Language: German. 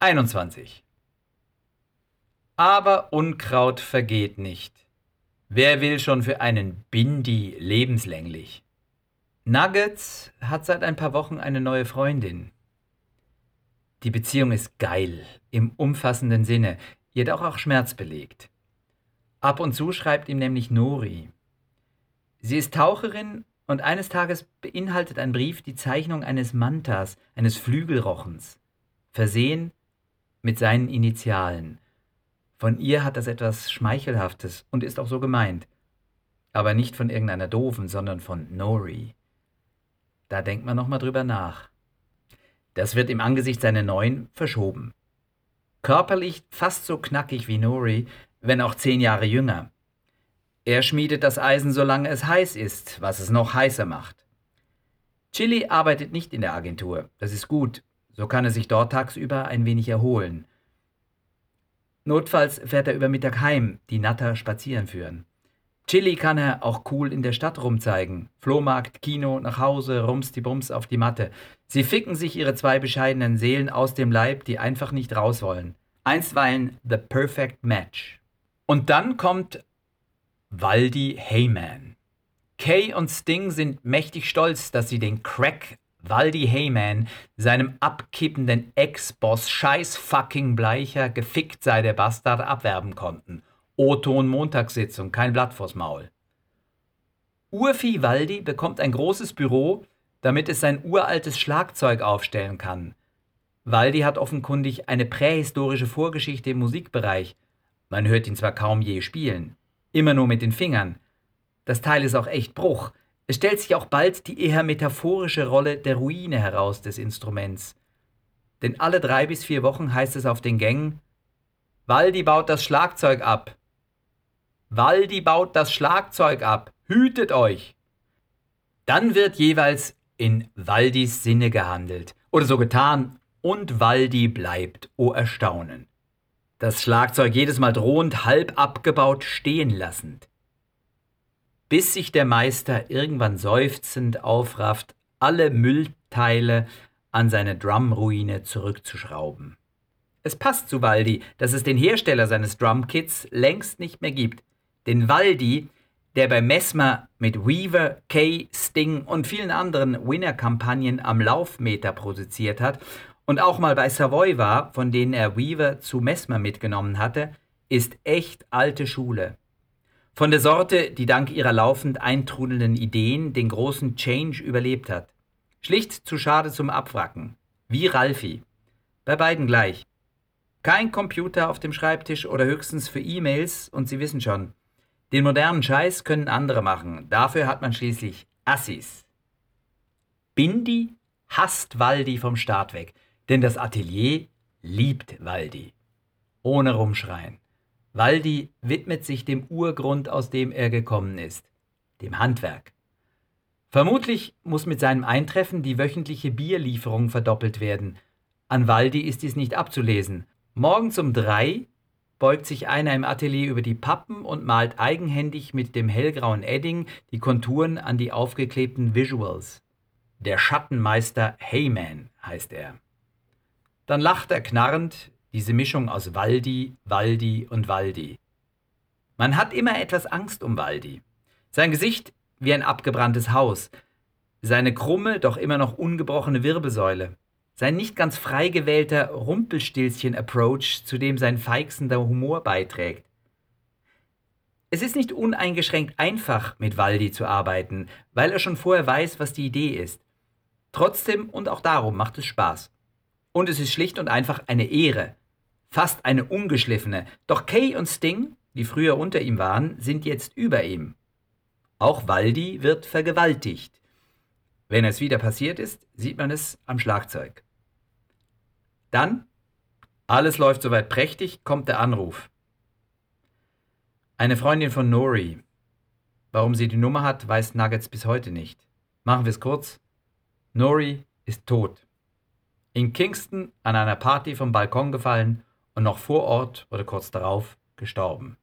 21. Aber Unkraut vergeht nicht. Wer will schon für einen Bindi lebenslänglich? Nuggets hat seit ein paar Wochen eine neue Freundin. Die Beziehung ist geil, im umfassenden Sinne, jedoch auch schmerzbelegt. Ab und zu schreibt ihm nämlich Nori. Sie ist Taucherin und eines Tages beinhaltet ein Brief die Zeichnung eines Mantas, eines Flügelrochens, versehen mit seinen Initialen. Von ihr hat das etwas Schmeichelhaftes und ist auch so gemeint. Aber nicht von irgendeiner Doofen, sondern von Nori. Da denkt man nochmal drüber nach. Das wird im Angesicht seiner neuen verschoben. Körperlich fast so knackig wie Nori, wenn auch zehn Jahre jünger. Er schmiedet das Eisen, solange es heiß ist, was es noch heißer macht. Chili arbeitet nicht in der Agentur. Das ist gut. So kann er sich dort tagsüber ein wenig erholen. Notfalls fährt er über Mittag heim, die Natter spazieren führen. Chili kann er auch cool in der Stadt rumzeigen. Flohmarkt, Kino, nach Hause, rums die Bums auf die Matte. Sie ficken sich ihre zwei bescheidenen Seelen aus dem Leib, die einfach nicht raus wollen. Einstweilen the perfect match. Und dann kommt Waldi Heyman. Kay und Sting sind mächtig stolz, dass sie den Crack Waldi Heyman, seinem abkippenden Ex-Boss, scheiß fucking Bleicher, gefickt sei der Bastard, abwerben konnten. O-Ton Montagssitzung, kein Blatt vors Maul. Urfi Waldi bekommt ein großes Büro, damit es sein uraltes Schlagzeug aufstellen kann. Waldi hat offenkundig eine prähistorische Vorgeschichte im Musikbereich. Man hört ihn zwar kaum je spielen, immer nur mit den Fingern. Das Teil ist auch echt Bruch. Es stellt sich auch bald die eher metaphorische Rolle der Ruine heraus des Instruments. Denn alle drei bis vier Wochen heißt es auf den Gängen, Waldi baut das Schlagzeug ab. Waldi baut das Schlagzeug ab. Hütet euch! Dann wird jeweils in Waldis Sinne gehandelt oder so getan und Waldi bleibt, o oh Erstaunen. Das Schlagzeug jedes Mal drohend halb abgebaut stehen lassend. Bis sich der Meister irgendwann seufzend aufrafft, alle Müllteile an seine Drumruine zurückzuschrauben. Es passt zu Waldi, dass es den Hersteller seines Drumkits längst nicht mehr gibt. Den Waldi, der bei Messmer mit Weaver, Kay, Sting und vielen anderen Winner-Kampagnen am Laufmeter produziert hat und auch mal bei Savoy war, von denen er Weaver zu Messmer mitgenommen hatte, ist echt alte Schule. Von der Sorte, die dank ihrer laufend eintrudelnden Ideen den großen Change überlebt hat. Schlicht zu schade zum Abwracken. Wie Ralfi. Bei beiden gleich. Kein Computer auf dem Schreibtisch oder höchstens für E-Mails und Sie wissen schon, den modernen Scheiß können andere machen. Dafür hat man schließlich Assis. Bindi hasst Waldi vom Start weg, denn das Atelier liebt Waldi. Ohne rumschreien. Waldi widmet sich dem Urgrund, aus dem er gekommen ist, dem Handwerk. Vermutlich muss mit seinem Eintreffen die wöchentliche Bierlieferung verdoppelt werden. An Waldi ist dies nicht abzulesen. Morgens um drei beugt sich einer im Atelier über die Pappen und malt eigenhändig mit dem hellgrauen Edding die Konturen an die aufgeklebten Visuals. Der Schattenmeister Heyman heißt er. Dann lacht er knarrend, diese Mischung aus Waldi, Waldi und Waldi. Man hat immer etwas Angst um Waldi. Sein Gesicht wie ein abgebranntes Haus, seine krumme, doch immer noch ungebrochene Wirbelsäule, sein nicht ganz frei gewählter Rumpelstilzchen-Approach, zu dem sein feixender Humor beiträgt. Es ist nicht uneingeschränkt einfach, mit Waldi zu arbeiten, weil er schon vorher weiß, was die Idee ist. Trotzdem und auch darum macht es Spaß. Und es ist schlicht und einfach eine Ehre. Fast eine ungeschliffene. Doch Kay und Sting, die früher unter ihm waren, sind jetzt über ihm. Auch Waldi wird vergewaltigt. Wenn es wieder passiert ist, sieht man es am Schlagzeug. Dann, alles läuft soweit prächtig, kommt der Anruf. Eine Freundin von Nori. Warum sie die Nummer hat, weiß Nuggets bis heute nicht. Machen wir es kurz. Nori ist tot. In Kingston an einer Party vom Balkon gefallen und noch vor Ort oder kurz darauf gestorben.